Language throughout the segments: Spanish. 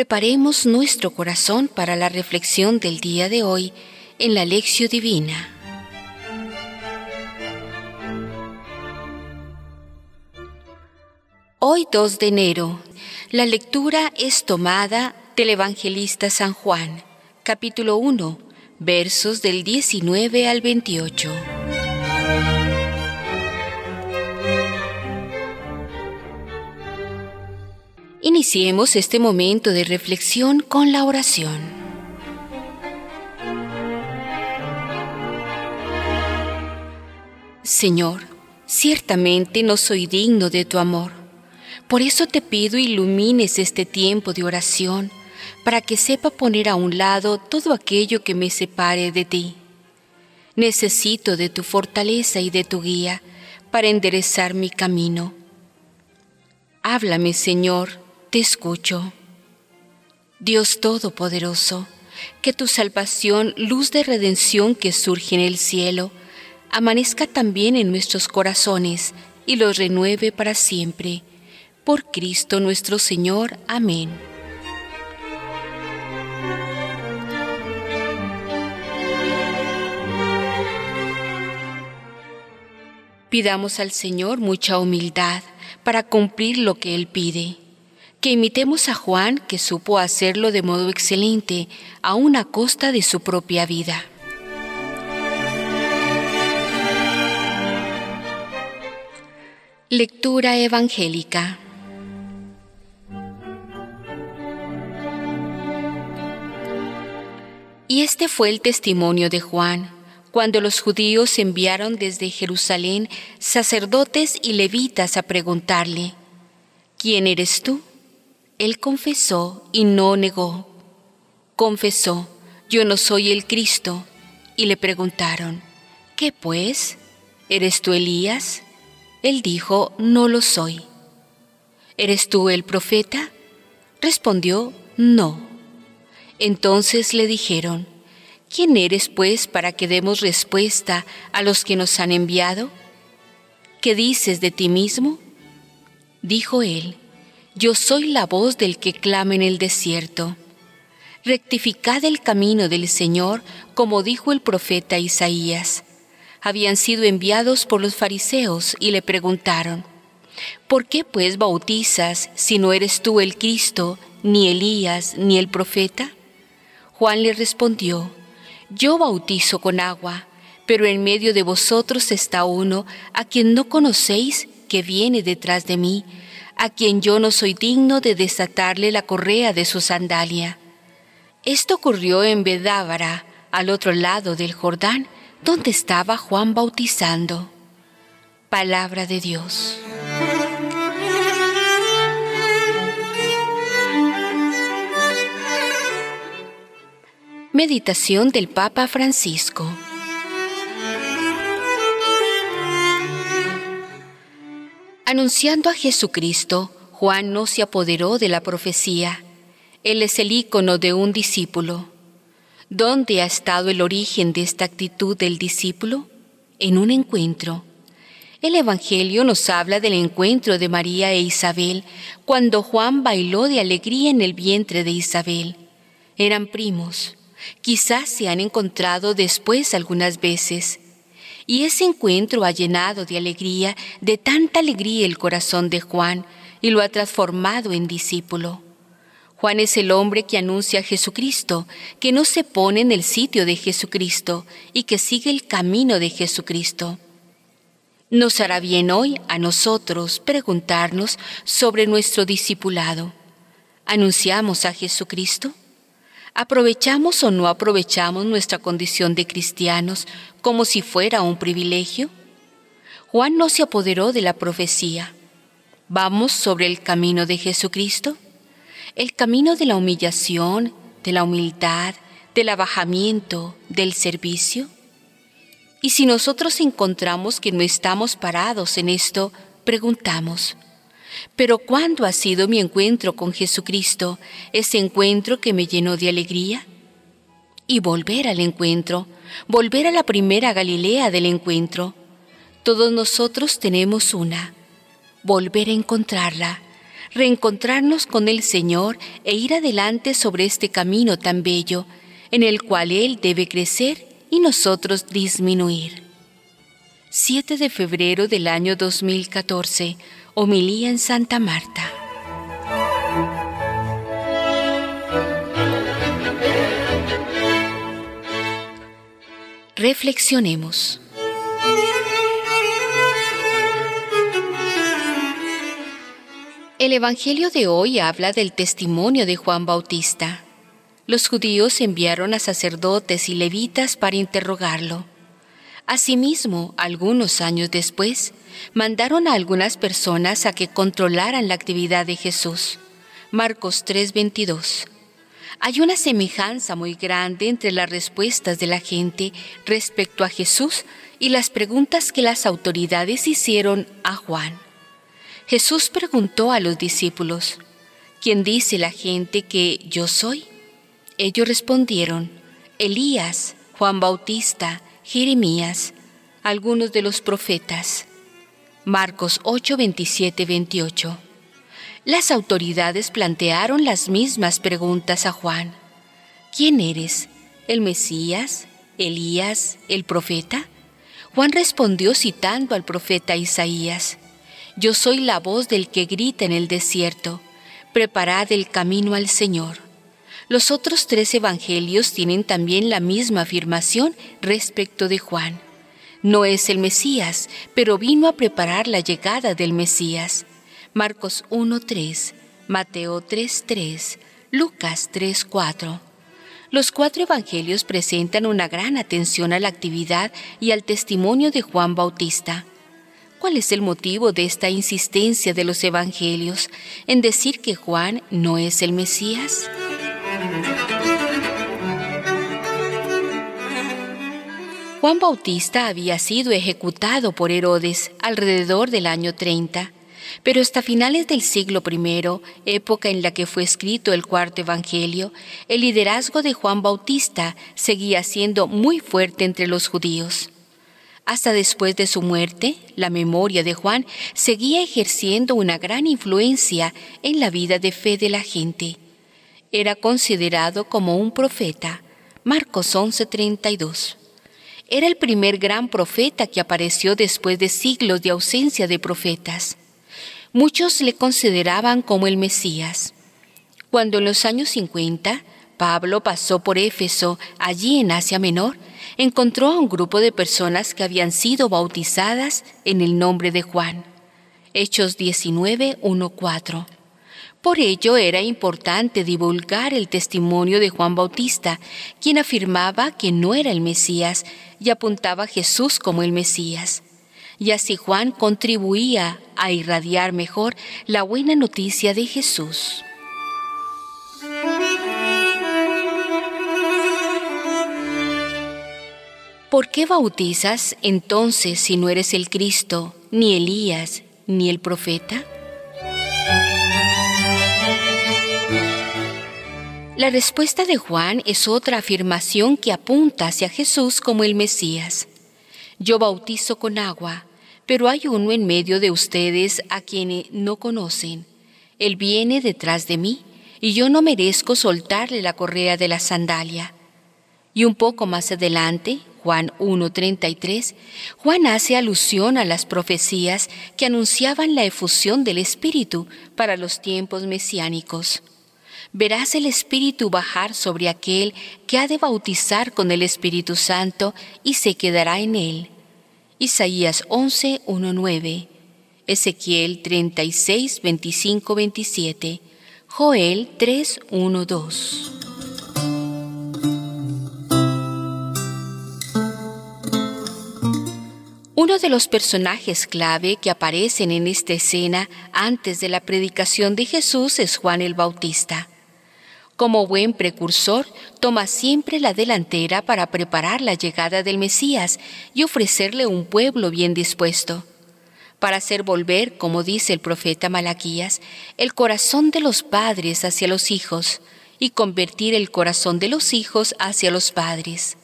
Preparemos nuestro corazón para la reflexión del día de hoy en la lección divina. Hoy 2 de enero, la lectura es tomada del Evangelista San Juan, capítulo 1, versos del 19 al 28. Iniciemos este momento de reflexión con la oración. Señor, ciertamente no soy digno de tu amor. Por eso te pido ilumines este tiempo de oración para que sepa poner a un lado todo aquello que me separe de ti. Necesito de tu fortaleza y de tu guía para enderezar mi camino. Háblame, Señor, te escucho. Dios Todopoderoso, que tu salvación, luz de redención que surge en el cielo, amanezca también en nuestros corazones y los renueve para siempre. Por Cristo nuestro Señor. Amén. Pidamos al Señor mucha humildad para cumplir lo que Él pide que imitemos a Juan, que supo hacerlo de modo excelente, a costa de su propia vida. Lectura evangélica. Y este fue el testimonio de Juan, cuando los judíos enviaron desde Jerusalén sacerdotes y levitas a preguntarle, ¿quién eres tú? Él confesó y no negó. Confesó, yo no soy el Cristo. Y le preguntaron, ¿qué pues? ¿Eres tú Elías? Él dijo, no lo soy. ¿Eres tú el profeta? Respondió, no. Entonces le dijeron, ¿quién eres pues para que demos respuesta a los que nos han enviado? ¿Qué dices de ti mismo? Dijo él, yo soy la voz del que clama en el desierto. Rectificad el camino del Señor, como dijo el profeta Isaías. Habían sido enviados por los fariseos y le preguntaron, ¿por qué pues bautizas si no eres tú el Cristo, ni Elías, ni el profeta? Juan le respondió, yo bautizo con agua, pero en medio de vosotros está uno a quien no conocéis que viene detrás de mí a quien yo no soy digno de desatarle la correa de su sandalia. Esto ocurrió en Bedábara, al otro lado del Jordán, donde estaba Juan bautizando. Palabra de Dios. Meditación del Papa Francisco. Anunciando a Jesucristo, Juan no se apoderó de la profecía. Él es el ícono de un discípulo. ¿Dónde ha estado el origen de esta actitud del discípulo? En un encuentro. El Evangelio nos habla del encuentro de María e Isabel cuando Juan bailó de alegría en el vientre de Isabel. Eran primos. Quizás se han encontrado después algunas veces y ese encuentro ha llenado de alegría, de tanta alegría el corazón de Juan y lo ha transformado en discípulo. Juan es el hombre que anuncia a Jesucristo, que no se pone en el sitio de Jesucristo y que sigue el camino de Jesucristo. Nos hará bien hoy a nosotros preguntarnos sobre nuestro discipulado. ¿Anunciamos a Jesucristo? ¿Aprovechamos o no aprovechamos nuestra condición de cristianos como si fuera un privilegio? Juan no se apoderó de la profecía. ¿Vamos sobre el camino de Jesucristo? ¿El camino de la humillación, de la humildad, del abajamiento, del servicio? Y si nosotros encontramos que no estamos parados en esto, preguntamos, pero ¿cuándo ha sido mi encuentro con Jesucristo, ese encuentro que me llenó de alegría? Y volver al encuentro, volver a la primera Galilea del encuentro. Todos nosotros tenemos una. Volver a encontrarla, reencontrarnos con el Señor e ir adelante sobre este camino tan bello, en el cual Él debe crecer y nosotros disminuir. 7 de febrero del año 2014, homilía en Santa Marta. Reflexionemos. El Evangelio de hoy habla del testimonio de Juan Bautista. Los judíos enviaron a sacerdotes y levitas para interrogarlo. Asimismo, algunos años después, mandaron a algunas personas a que controlaran la actividad de Jesús. Marcos 3:22. Hay una semejanza muy grande entre las respuestas de la gente respecto a Jesús y las preguntas que las autoridades hicieron a Juan. Jesús preguntó a los discípulos, ¿quién dice la gente que yo soy? Ellos respondieron, Elías, Juan Bautista, Jeremías, algunos de los profetas. Marcos 8, 27, 28. Las autoridades plantearon las mismas preguntas a Juan. ¿Quién eres? ¿El Mesías? ¿Elías? ¿El profeta? Juan respondió citando al profeta Isaías. Yo soy la voz del que grita en el desierto, preparad el camino al Señor. Los otros tres evangelios tienen también la misma afirmación respecto de Juan. No es el Mesías, pero vino a preparar la llegada del Mesías. Marcos 1.3, Mateo 3.3, Lucas 3.4. Los cuatro evangelios presentan una gran atención a la actividad y al testimonio de Juan Bautista. ¿Cuál es el motivo de esta insistencia de los evangelios en decir que Juan no es el Mesías? Juan Bautista había sido ejecutado por Herodes alrededor del año 30, pero hasta finales del siglo I, época en la que fue escrito el cuarto Evangelio, el liderazgo de Juan Bautista seguía siendo muy fuerte entre los judíos. Hasta después de su muerte, la memoria de Juan seguía ejerciendo una gran influencia en la vida de fe de la gente. Era considerado como un profeta. Marcos 11:32. Era el primer gran profeta que apareció después de siglos de ausencia de profetas. Muchos le consideraban como el Mesías. Cuando en los años 50 Pablo pasó por Éfeso, allí en Asia Menor, encontró a un grupo de personas que habían sido bautizadas en el nombre de Juan. Hechos 19, 4. Por ello era importante divulgar el testimonio de Juan Bautista, quien afirmaba que no era el Mesías y apuntaba a Jesús como el Mesías. Y así Juan contribuía a irradiar mejor la buena noticia de Jesús. ¿Por qué bautizas entonces si no eres el Cristo, ni Elías, ni el profeta? La respuesta de Juan es otra afirmación que apunta hacia Jesús como el Mesías. Yo bautizo con agua, pero hay uno en medio de ustedes a quien no conocen. Él viene detrás de mí, y yo no merezco soltarle la correa de la sandalia. Y un poco más adelante, Juan 1.33, Juan hace alusión a las profecías que anunciaban la efusión del Espíritu para los tiempos mesiánicos. Verás el Espíritu bajar sobre aquel que ha de bautizar con el Espíritu Santo y se quedará en él. Isaías 11.1.9, Ezequiel 36, 25, 27, Joel 3, 2. Uno de los personajes clave que aparecen en esta escena antes de la predicación de Jesús es Juan el Bautista. Como buen precursor, toma siempre la delantera para preparar la llegada del Mesías y ofrecerle un pueblo bien dispuesto. Para hacer volver, como dice el profeta Malaquías, el corazón de los padres hacia los hijos y convertir el corazón de los hijos hacia los padres.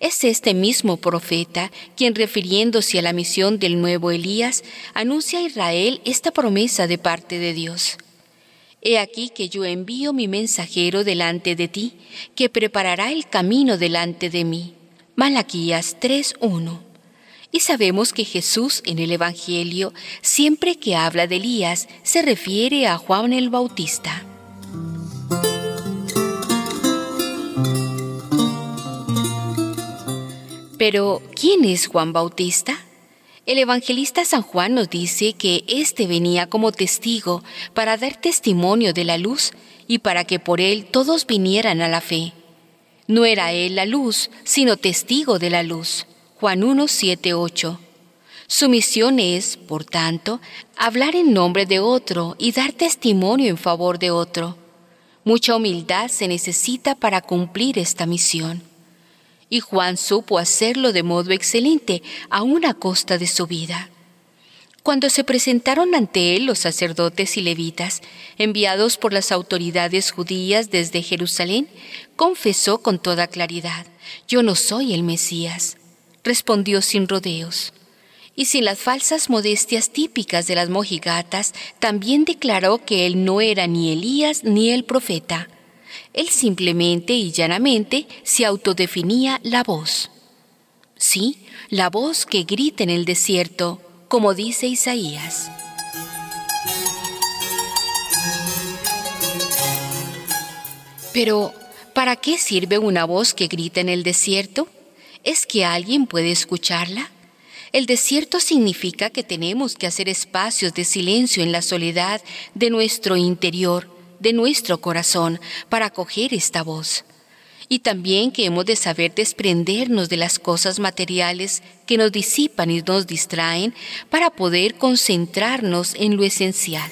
Es este mismo profeta quien, refiriéndose a la misión del nuevo Elías, anuncia a Israel esta promesa de parte de Dios. He aquí que yo envío mi mensajero delante de ti, que preparará el camino delante de mí. Malaquías 3:1. Y sabemos que Jesús en el Evangelio, siempre que habla de Elías, se refiere a Juan el Bautista. Pero, ¿quién es Juan Bautista? El evangelista San Juan nos dice que éste venía como testigo para dar testimonio de la luz y para que por él todos vinieran a la fe. No era él la luz, sino testigo de la luz. Juan 1, 7, 8. Su misión es, por tanto, hablar en nombre de otro y dar testimonio en favor de otro. Mucha humildad se necesita para cumplir esta misión y Juan supo hacerlo de modo excelente, aún a costa de su vida. Cuando se presentaron ante él los sacerdotes y levitas, enviados por las autoridades judías desde Jerusalén, confesó con toda claridad, Yo no soy el Mesías. Respondió sin rodeos. Y sin las falsas modestias típicas de las mojigatas, también declaró que él no era ni Elías ni el profeta, él simplemente y llanamente se autodefinía la voz. Sí, la voz que grita en el desierto, como dice Isaías. Pero, ¿para qué sirve una voz que grita en el desierto? ¿Es que alguien puede escucharla? El desierto significa que tenemos que hacer espacios de silencio en la soledad de nuestro interior de nuestro corazón para acoger esta voz. Y también que hemos de saber desprendernos de las cosas materiales que nos disipan y nos distraen para poder concentrarnos en lo esencial.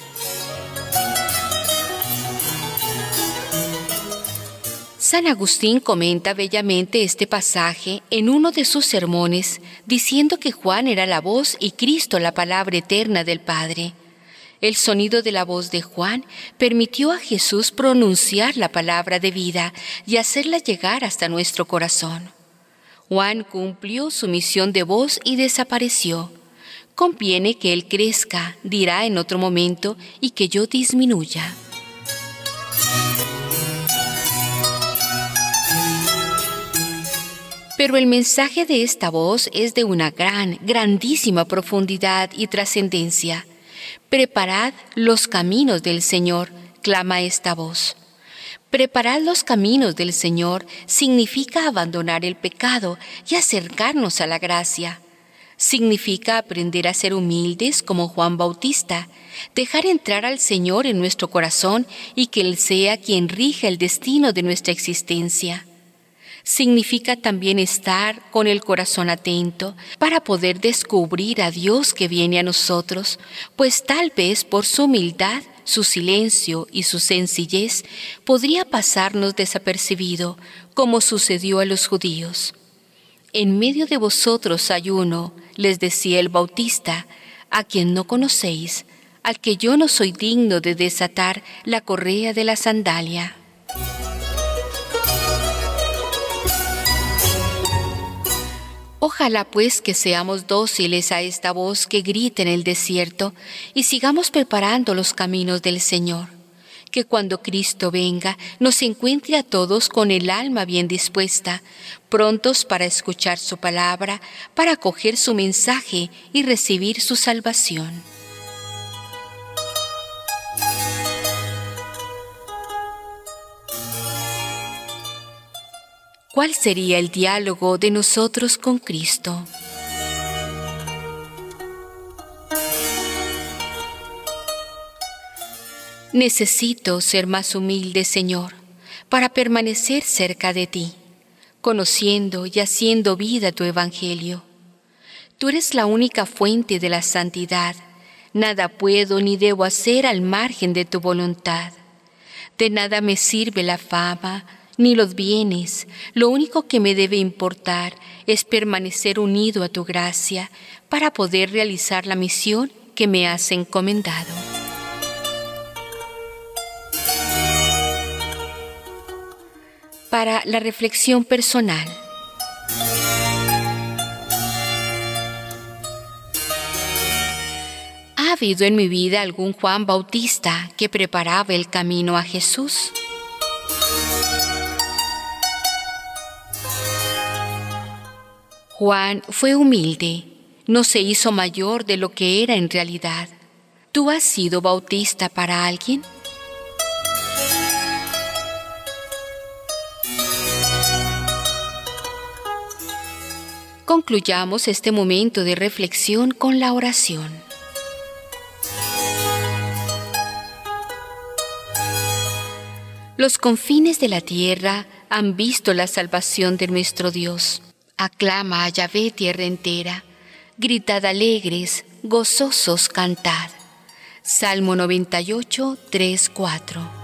San Agustín comenta bellamente este pasaje en uno de sus sermones, diciendo que Juan era la voz y Cristo la palabra eterna del Padre. El sonido de la voz de Juan permitió a Jesús pronunciar la palabra de vida y hacerla llegar hasta nuestro corazón. Juan cumplió su misión de voz y desapareció. Conviene que Él crezca, dirá en otro momento, y que yo disminuya. Pero el mensaje de esta voz es de una gran, grandísima profundidad y trascendencia. Preparad los caminos del Señor, clama esta voz. Preparad los caminos del Señor significa abandonar el pecado y acercarnos a la gracia. Significa aprender a ser humildes como Juan Bautista, dejar entrar al Señor en nuestro corazón y que Él sea quien rija el destino de nuestra existencia significa también estar con el corazón atento para poder descubrir a Dios que viene a nosotros, pues tal vez por su humildad, su silencio y su sencillez podría pasarnos desapercibido, como sucedió a los judíos. En medio de vosotros hay uno, les decía el Bautista, a quien no conocéis, al que yo no soy digno de desatar la correa de la sandalia. Ojalá pues que seamos dóciles a esta voz que grita en el desierto y sigamos preparando los caminos del Señor. Que cuando Cristo venga nos encuentre a todos con el alma bien dispuesta, prontos para escuchar su palabra, para acoger su mensaje y recibir su salvación. ¿Cuál sería el diálogo de nosotros con Cristo? Necesito ser más humilde, Señor, para permanecer cerca de ti, conociendo y haciendo vida tu Evangelio. Tú eres la única fuente de la santidad. Nada puedo ni debo hacer al margen de tu voluntad. De nada me sirve la fama, ni los bienes. Lo único que me debe importar es permanecer unido a tu gracia para poder realizar la misión que me has encomendado. Para la reflexión personal. ¿Ha habido en mi vida algún Juan Bautista que preparaba el camino a Jesús? Juan fue humilde, no se hizo mayor de lo que era en realidad. ¿Tú has sido bautista para alguien? Concluyamos este momento de reflexión con la oración. Los confines de la tierra han visto la salvación de nuestro Dios. Aclama a Yahvé tierra entera, gritad alegres, gozosos cantad. Salmo 98, 3, 4.